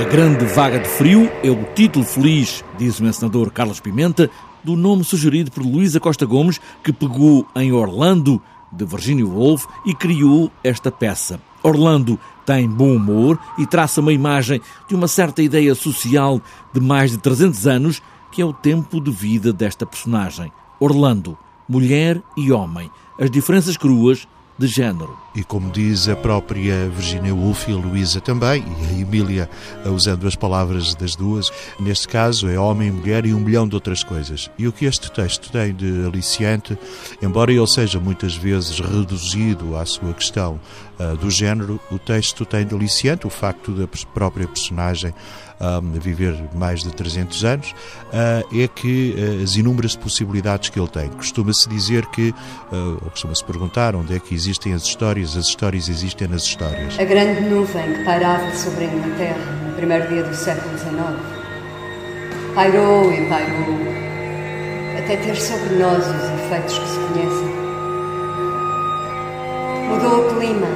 A Grande Vaga de Frio é o título feliz, diz o encenador Carlos Pimenta, do nome sugerido por Luísa Costa Gomes, que pegou em Orlando, de Virginia Woolf, e criou esta peça. Orlando tem bom humor e traça uma imagem de uma certa ideia social de mais de 300 anos, que é o tempo de vida desta personagem. Orlando, mulher e homem, as diferenças cruas de género. E como diz a própria Virginia Woolf e a Luísa também, e a Emília usando as palavras das duas, neste caso é homem mulher e um milhão de outras coisas. E o que este texto tem de aliciante, embora ele seja muitas vezes reduzido à sua questão uh, do género, o texto tem de aliciante o facto da própria personagem um, viver mais de 300 anos, uh, é que uh, as inúmeras possibilidades que ele tem. Costuma-se dizer que, uh, ou costuma-se perguntar onde é que existem as histórias, as histórias existem nas histórias. A grande nuvem que pairava sobre a Inglaterra no primeiro dia do século XIX pairou e pairou até ter sobre nós os efeitos que se conhecem. Mudou o clima.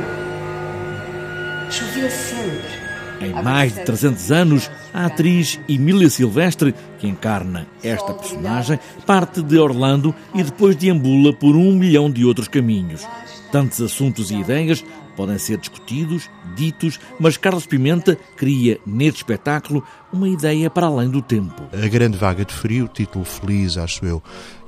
Chovia sempre em mais de 300 anos, a atriz Emília Silvestre, que encarna esta personagem, parte de Orlando e depois deambula por um milhão de outros caminhos. Tantos assuntos e ideias podem ser discutidos, ditos, mas Carlos Pimenta cria neste espetáculo uma ideia para além do tempo. A Grande Vaga de Frio, título feliz, acho eu,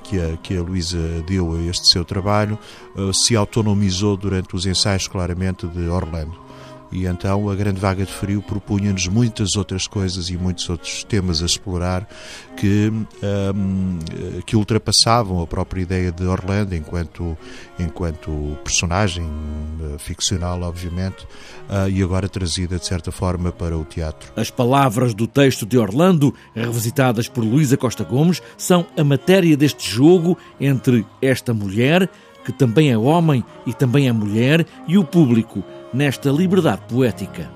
que a, que a Luísa deu a este seu trabalho, eh, se autonomizou durante os ensaios, claramente, de Orlando. E então a Grande Vaga de Frio propunha-nos muitas outras coisas e muitos outros temas a explorar que, um, que ultrapassavam a própria ideia de Orlando enquanto, enquanto personagem eh, ficcional, obviamente, uh, e agora trazida de certa forma para o teatro. As palavras do texto de Orlando, revisitadas por Luísa Costa Gomes, são a matéria deste jogo entre esta mulher, que também é homem e também é mulher, e o público nesta liberdade poética.